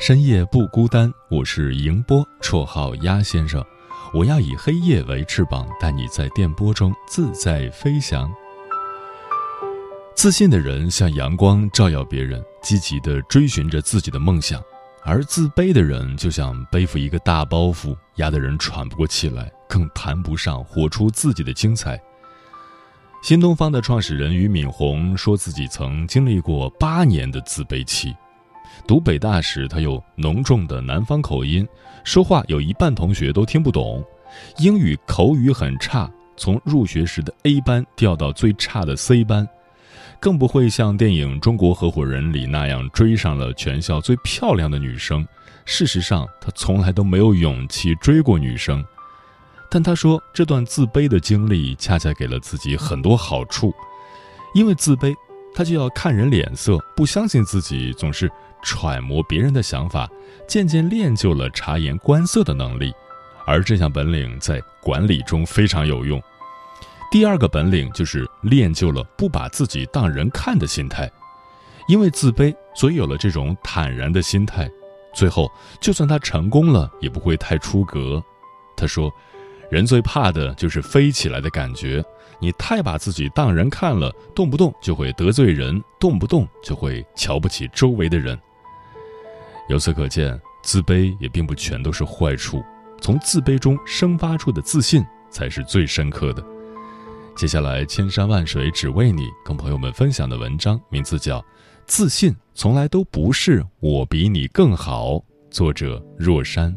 深夜不孤单。我是迎波，绰号鸭先生。我要以黑夜为翅膀，带你在电波中自在飞翔。自信的人像阳光，照耀别人，积极地追寻着自己的梦想；而自卑的人就像背负一个大包袱，压得人喘不过气来。更谈不上活出自己的精彩。新东方的创始人俞敏洪说自己曾经历过八年的自卑期。读北大时，他有浓重的南方口音，说话有一半同学都听不懂，英语口语很差，从入学时的 A 班调到最差的 C 班，更不会像电影《中国合伙人》里那样追上了全校最漂亮的女生。事实上，他从来都没有勇气追过女生。但他说，这段自卑的经历恰恰给了自己很多好处，因为自卑，他就要看人脸色，不相信自己，总是揣摩别人的想法，渐渐练就了察言观色的能力，而这项本领在管理中非常有用。第二个本领就是练就了不把自己当人看的心态，因为自卑，所以有了这种坦然的心态，最后就算他成功了，也不会太出格。他说。人最怕的就是飞起来的感觉，你太把自己当人看了，动不动就会得罪人，动不动就会瞧不起周围的人。由此可见，自卑也并不全都是坏处，从自卑中生发出的自信才是最深刻的。接下来，千山万水只为你，跟朋友们分享的文章名字叫《自信从来都不是我比你更好》，作者若山。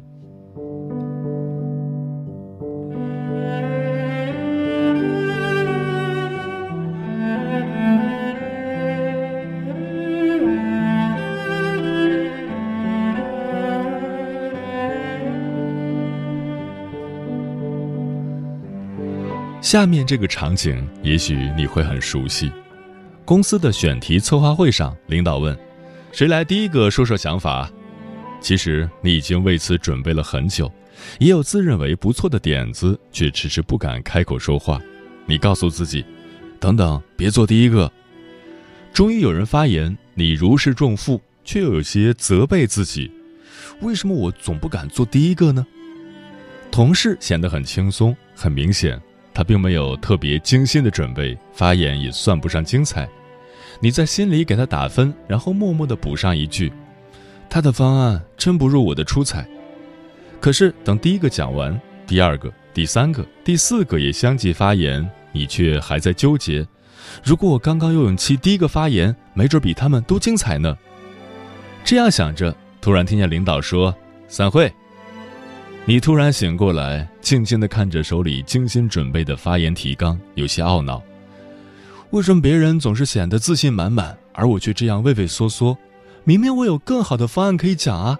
下面这个场景，也许你会很熟悉。公司的选题策划会上，领导问：“谁来第一个说说想法？”其实你已经为此准备了很久，也有自认为不错的点子，却迟迟不敢开口说话。你告诉自己：“等等，别做第一个。”终于有人发言，你如释重负，却又有些责备自己：“为什么我总不敢做第一个呢？”同事显得很轻松，很明显。他并没有特别精心的准备，发言也算不上精彩。你在心里给他打分，然后默默的补上一句：“他的方案真不如我的出彩。”可是等第一个讲完，第二个、第三个、第四个也相继发言，你却还在纠结：如果我刚刚有勇气第一个发言，没准比他们都精彩呢。这样想着，突然听见领导说：“散会。”你突然醒过来，静静地看着手里精心准备的发言提纲，有些懊恼：为什么别人总是显得自信满满，而我却这样畏畏缩缩？明明我有更好的方案可以讲啊！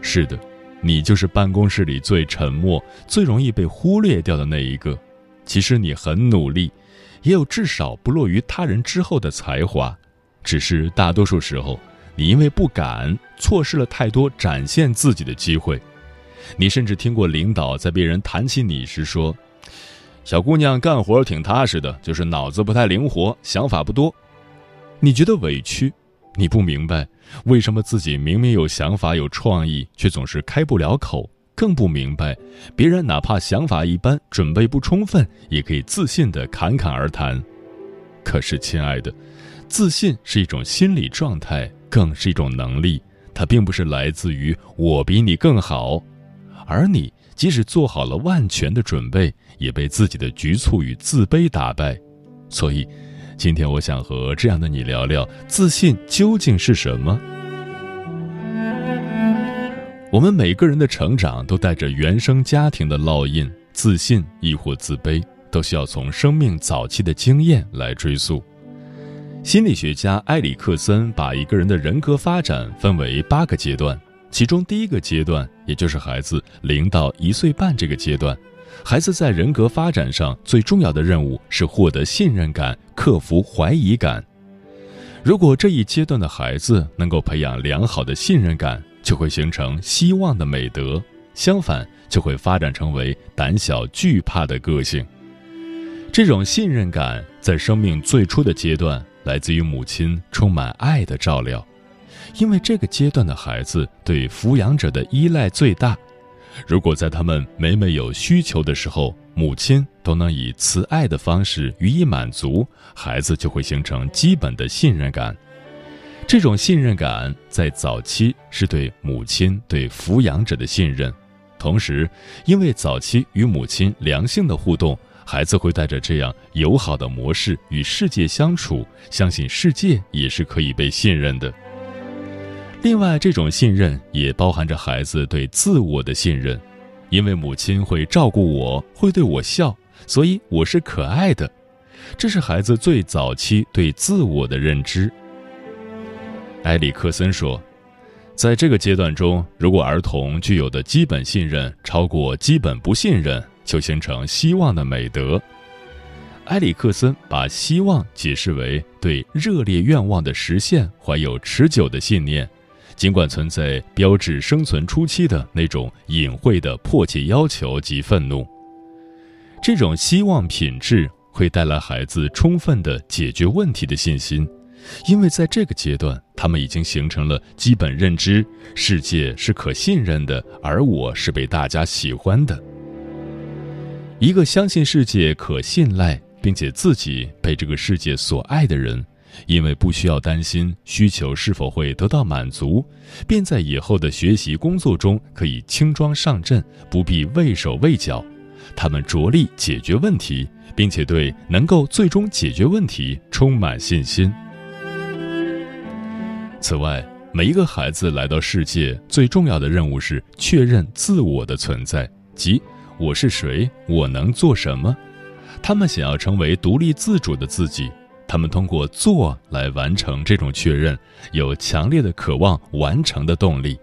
是的，你就是办公室里最沉默、最容易被忽略掉的那一个。其实你很努力，也有至少不落于他人之后的才华，只是大多数时候，你因为不敢，错失了太多展现自己的机会。你甚至听过领导在别人谈起你时说：“小姑娘干活挺踏实的，就是脑子不太灵活，想法不多。”你觉得委屈？你不明白为什么自己明明有想法、有创意，却总是开不了口？更不明白别人哪怕想法一般、准备不充分，也可以自信的侃侃而谈。可是，亲爱的，自信是一种心理状态，更是一种能力。它并不是来自于我比你更好，而你即使做好了万全的准备，也被自己的局促与自卑打败。所以，今天我想和这样的你聊聊自信究竟是什么。我们每个人的成长都带着原生家庭的烙印，自信亦或自卑，都需要从生命早期的经验来追溯。心理学家埃里克森把一个人的人格发展分为八个阶段，其中第一个阶段，也就是孩子零到一岁半这个阶段，孩子在人格发展上最重要的任务是获得信任感，克服怀疑感。如果这一阶段的孩子能够培养良好的信任感，就会形成希望的美德，相反就会发展成为胆小惧怕的个性。这种信任感在生命最初的阶段来自于母亲充满爱的照料，因为这个阶段的孩子对抚养者的依赖最大。如果在他们每每有需求的时候，母亲都能以慈爱的方式予以满足，孩子就会形成基本的信任感。这种信任感在早期是对母亲、对抚养者的信任，同时，因为早期与母亲良性的互动，孩子会带着这样友好的模式与世界相处，相信世界也是可以被信任的。另外，这种信任也包含着孩子对自我的信任，因为母亲会照顾我，会对我笑，所以我是可爱的。这是孩子最早期对自我的认知。埃里克森说，在这个阶段中，如果儿童具有的基本信任超过基本不信任，就形成希望的美德。埃里克森把希望解释为对热烈愿望的实现怀有持久的信念，尽管存在标志生存初期的那种隐晦的迫切要求及愤怒。这种希望品质会带来孩子充分的解决问题的信心。因为在这个阶段，他们已经形成了基本认知：世界是可信任的，而我是被大家喜欢的。一个相信世界可信赖，并且自己被这个世界所爱的人，因为不需要担心需求是否会得到满足，便在以后的学习工作中可以轻装上阵，不必畏手畏脚。他们着力解决问题，并且对能够最终解决问题充满信心。此外，每一个孩子来到世界最重要的任务是确认自我的存在，即我是谁，我能做什么。他们想要成为独立自主的自己，他们通过做来完成这种确认，有强烈的渴望完成的动力。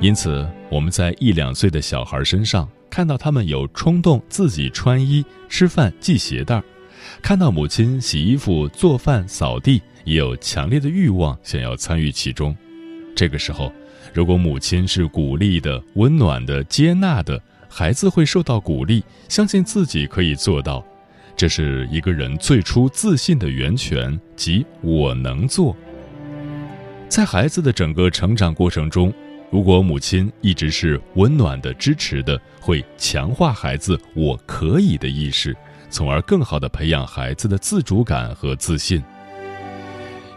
因此，我们在一两岁的小孩身上看到他们有冲动自己穿衣、吃饭、系鞋带，看到母亲洗衣服、做饭、扫地。也有强烈的欲望想要参与其中，这个时候，如果母亲是鼓励的、温暖的、接纳的，孩子会受到鼓励，相信自己可以做到。这是一个人最初自信的源泉，即我能做。在孩子的整个成长过程中，如果母亲一直是温暖的、支持的，会强化孩子“我可以”的意识，从而更好地培养孩子的自主感和自信。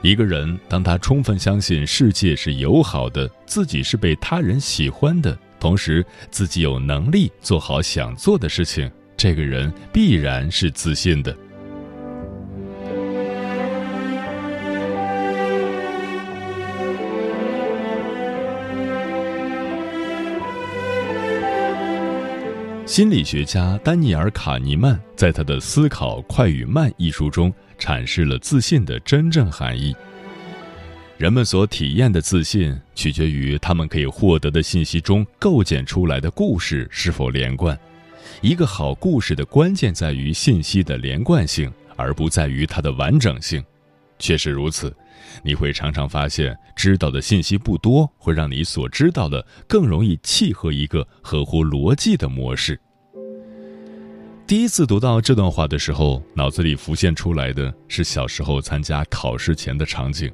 一个人，当他充分相信世界是友好的，自己是被他人喜欢的，同时自己有能力做好想做的事情，这个人必然是自信的。心理学家丹尼尔·卡尼曼在他的《思考快与慢》一书中。阐释了自信的真正含义。人们所体验的自信，取决于他们可以获得的信息中构建出来的故事是否连贯。一个好故事的关键在于信息的连贯性，而不在于它的完整性。确实如此，你会常常发现，知道的信息不多，会让你所知道的更容易契合一个合乎逻辑的模式。第一次读到这段话的时候，脑子里浮现出来的是小时候参加考试前的场景。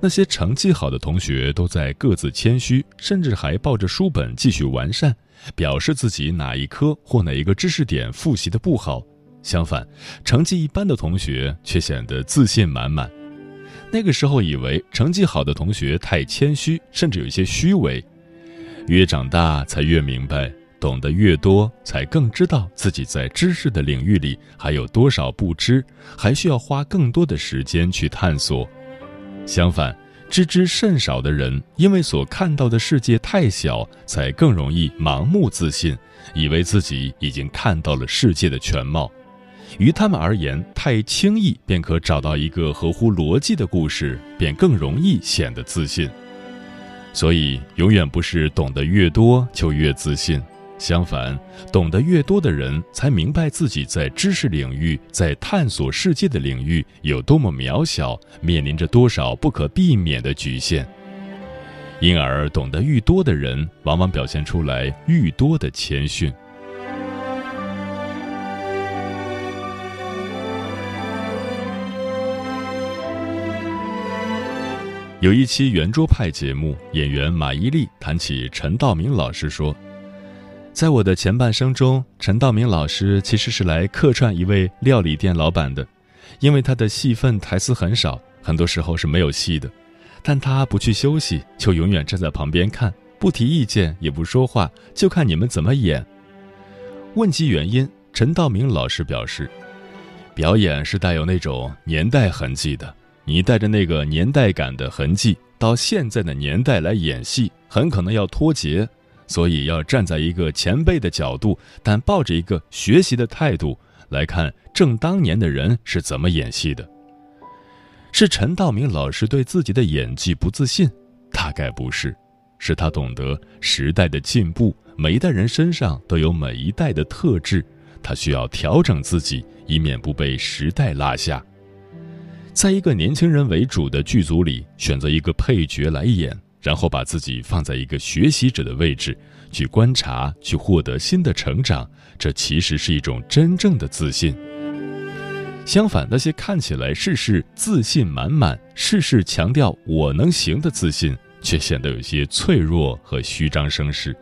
那些成绩好的同学都在各自谦虚，甚至还抱着书本继续完善，表示自己哪一科或哪一个知识点复习的不好。相反，成绩一般的同学却显得自信满满。那个时候以为成绩好的同学太谦虚，甚至有些虚伪。越长大才越明白，懂得越多，才更知道自己在知识的领域里还有多少不知，还需要花更多的时间去探索。相反，知之甚少的人，因为所看到的世界太小，才更容易盲目自信，以为自己已经看到了世界的全貌。于他们而言，太轻易便可找到一个合乎逻辑的故事，便更容易显得自信。所以，永远不是懂得越多就越自信。相反，懂得越多的人，才明白自己在知识领域、在探索世界的领域有多么渺小，面临着多少不可避免的局限。因而，懂得愈多的人，往往表现出来愈多的谦逊。有一期圆桌派节目，演员马伊琍谈起陈道明老师说。在我的前半生中，陈道明老师其实是来客串一位料理店老板的，因为他的戏份台词很少，很多时候是没有戏的，但他不去休息，就永远站在旁边看，不提意见，也不说话，就看你们怎么演。问及原因，陈道明老师表示，表演是带有那种年代痕迹的，你带着那个年代感的痕迹到现在的年代来演戏，很可能要脱节。所以要站在一个前辈的角度，但抱着一个学习的态度来看正当年的人是怎么演戏的。是陈道明老师对自己的演技不自信？大概不是，是他懂得时代的进步，每一代人身上都有每一代的特质，他需要调整自己，以免不被时代落下。在一个年轻人为主的剧组里，选择一个配角来演。然后把自己放在一个学习者的位置，去观察，去获得新的成长，这其实是一种真正的自信。相反，那些看起来事事自信满满、事事强调我能行的自信，却显得有些脆弱和虚张声势，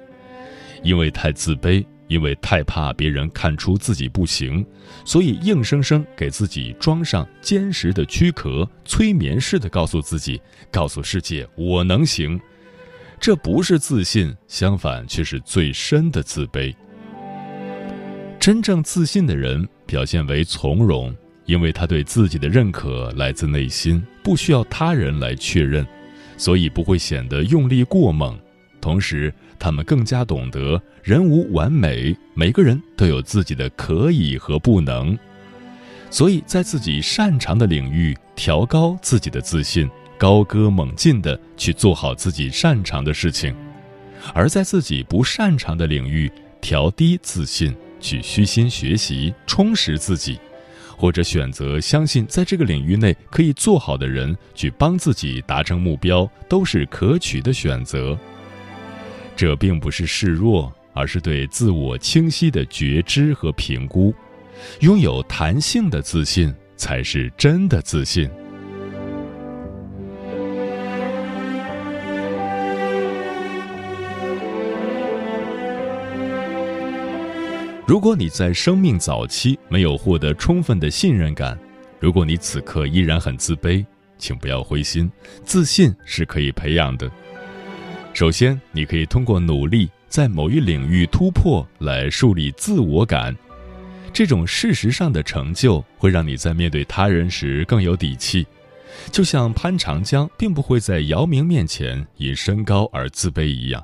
因为太自卑。因为太怕别人看出自己不行，所以硬生生给自己装上坚实的躯壳，催眠似的告诉自己，告诉世界我能行。这不是自信，相反却是最深的自卑。真正自信的人表现为从容，因为他对自己的认可来自内心，不需要他人来确认，所以不会显得用力过猛。同时，他们更加懂得人无完美，每个人都有自己的可以和不能，所以在自己擅长的领域调高自己的自信，高歌猛进的去做好自己擅长的事情；而在自己不擅长的领域调低自信，去虚心学习，充实自己，或者选择相信在这个领域内可以做好的人去帮自己达成目标，都是可取的选择。这并不是示弱，而是对自我清晰的觉知和评估。拥有弹性的自信，才是真的自信。如果你在生命早期没有获得充分的信任感，如果你此刻依然很自卑，请不要灰心，自信是可以培养的。首先，你可以通过努力在某一领域突破来树立自我感，这种事实上的成就会让你在面对他人时更有底气。就像潘长江并不会在姚明面前因身高而自卑一样，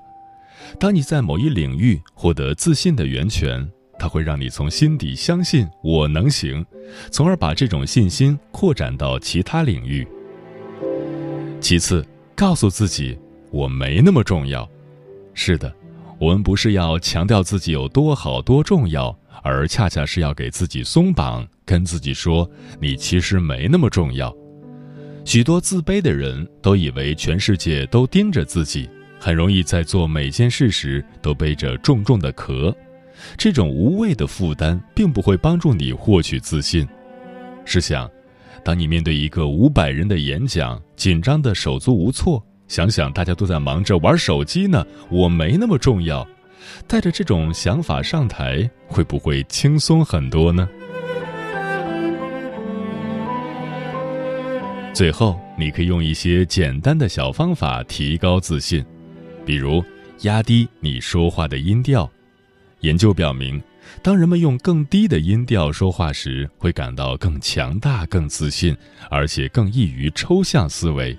当你在某一领域获得自信的源泉，它会让你从心底相信我能行，从而把这种信心扩展到其他领域。其次，告诉自己。我没那么重要，是的，我们不是要强调自己有多好多重要，而恰恰是要给自己松绑，跟自己说你其实没那么重要。许多自卑的人都以为全世界都盯着自己，很容易在做每件事时都背着重重的壳，这种无谓的负担并不会帮助你获取自信。试想，当你面对一个五百人的演讲，紧张的手足无措。想想大家都在忙着玩手机呢，我没那么重要。带着这种想法上台，会不会轻松很多呢？最后，你可以用一些简单的小方法提高自信，比如压低你说话的音调。研究表明，当人们用更低的音调说话时，会感到更强大、更自信，而且更易于抽象思维。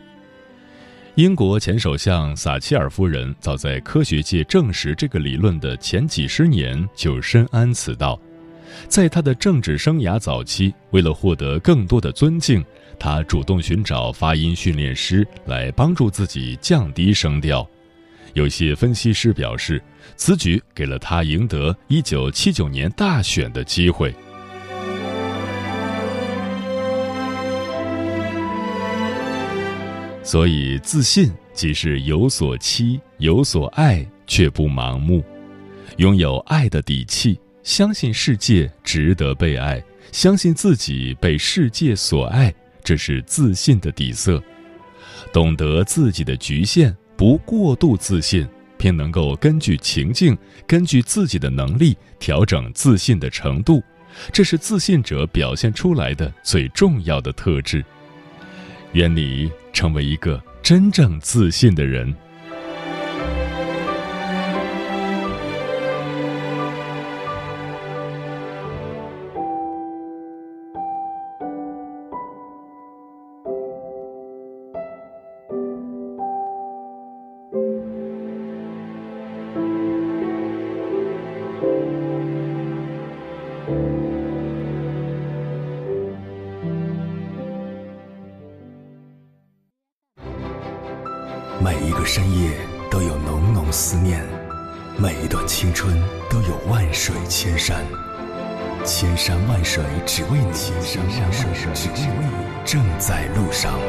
英国前首相撒切尔夫人早在科学界证实这个理论的前几十年就深谙此道。在他的政治生涯早期，为了获得更多的尊敬，他主动寻找发音训练师来帮助自己降低声调。有些分析师表示，此举给了他赢得1979年大选的机会。所以，自信即是有所期、有所爱，却不盲目，拥有爱的底气。相信世界值得被爱，相信自己被世界所爱，这是自信的底色。懂得自己的局限，不过度自信，并能够根据情境、根据自己的能力调整自信的程度，这是自信者表现出来的最重要的特质。愿你成为一个真正自信的人。深夜都有浓浓思念，每一段青春都有万水千山，千山万水只为你，千山万水只为你，正在路上。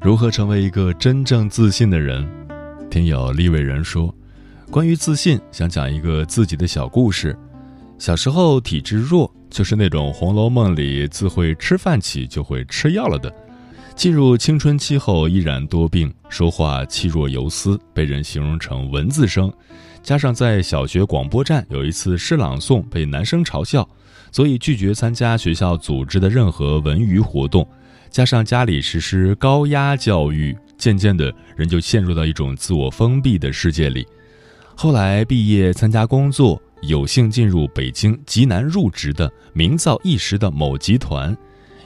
如何成为一个真正自信的人？听友立伟人说，关于自信，想讲一个自己的小故事。小时候体质弱，就是那种《红楼梦》里自会吃饭起就会吃药了的。进入青春期后依然多病，说话气若游丝，被人形容成蚊子声。加上在小学广播站有一次诗朗诵被男生嘲笑，所以拒绝参加学校组织的任何文娱活动。加上家里实施高压教育，渐渐的人就陷入到一种自我封闭的世界里。后来毕业参加工作。有幸进入北京极难入职的名噪一时的某集团，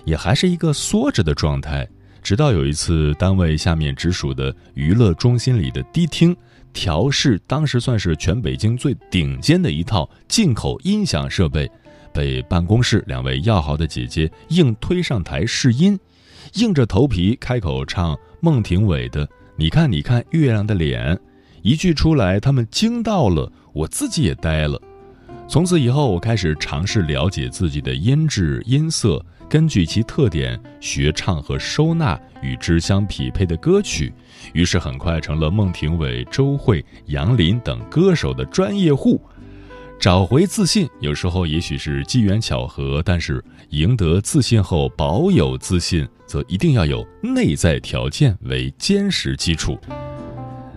也还是一个缩着的状态。直到有一次，单位下面直属的娱乐中心里的迪厅调试，当时算是全北京最顶尖的一套进口音响设备，被办公室两位要好的姐姐硬推上台试音，硬着头皮开口唱孟庭苇的《你看你看月亮的脸》，一句出来，他们惊到了，我自己也呆了。从此以后，我开始尝试了解自己的音质、音色，根据其特点学唱和收纳与之相匹配的歌曲。于是很快成了孟庭苇、周蕙、杨林等歌手的专业户。找回自信，有时候也许是机缘巧合，但是赢得自信后保有自信，则一定要有内在条件为坚实基础。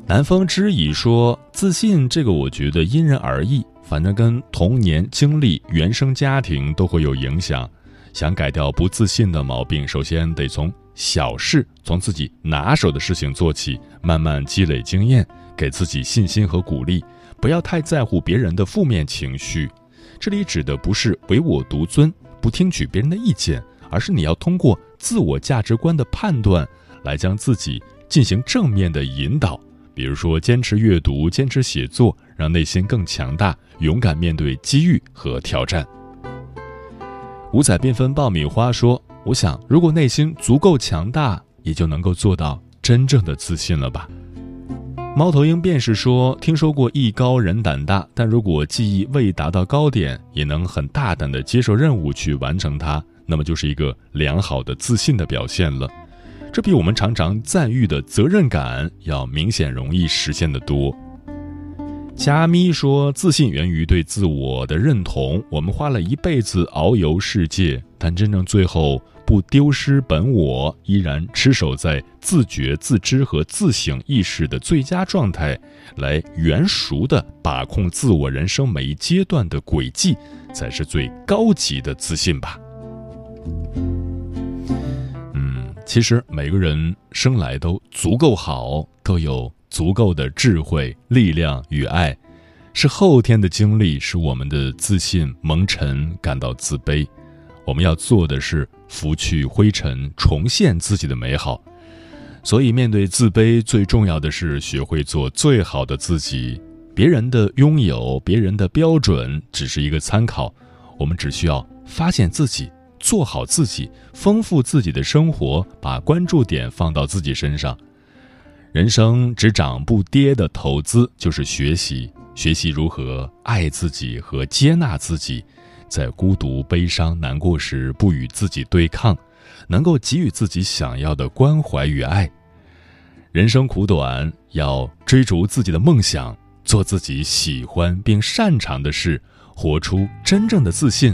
南风知已说：“自信这个，我觉得因人而异。”反正跟童年经历、原生家庭都会有影响。想改掉不自信的毛病，首先得从小事、从自己拿手的事情做起，慢慢积累经验，给自己信心和鼓励。不要太在乎别人的负面情绪。这里指的不是唯我独尊、不听取别人的意见，而是你要通过自我价值观的判断，来将自己进行正面的引导。比如说，坚持阅读，坚持写作，让内心更强大，勇敢面对机遇和挑战。五彩缤纷爆米花说：“我想，如果内心足够强大，也就能够做到真正的自信了吧。”猫头鹰便是说：“听说过艺高人胆大，但如果技艺未达到高点，也能很大胆的接受任务去完成它，那么就是一个良好的自信的表现了。”这比我们常常赞誉的责任感要明显容易实现的多。加咪说，自信源于对自我的认同。我们花了一辈子遨游世界，但真正最后不丢失本我，依然持守在自觉、自知和自省意识的最佳状态，来圆熟的把控自我人生每一阶段的轨迹，才是最高级的自信吧。其实每个人生来都足够好，都有足够的智慧、力量与爱，是后天的经历使我们的自信蒙尘，感到自卑。我们要做的是拂去灰尘，重现自己的美好。所以，面对自卑，最重要的是学会做最好的自己。别人的拥有，别人的标准，只是一个参考。我们只需要发现自己，做好自己，丰富自己的生活，把关注点放到自己身上。人生只涨不跌的投资，就是学习，学习如何爱自己和接纳自己。在孤独、悲伤、难过时，不与自己对抗，能够给予自己想要的关怀与爱。人生苦短，要追逐自己的梦想，做自己喜欢并擅长的事，活出真正的自信，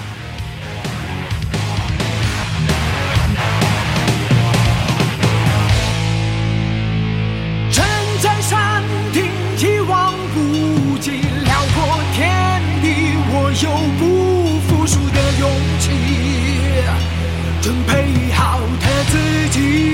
在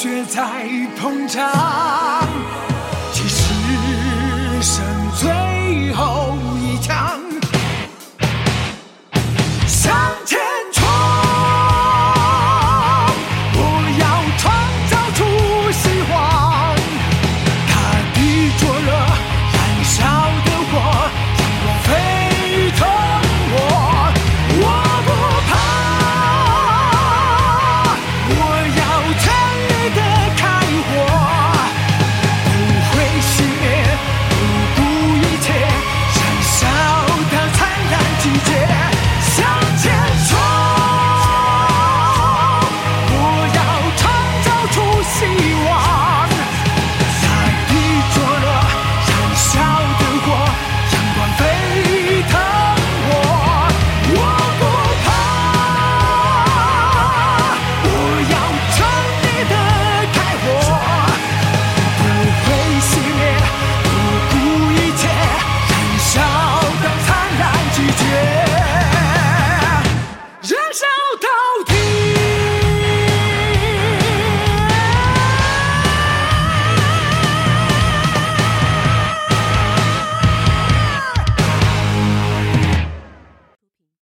血在膨胀。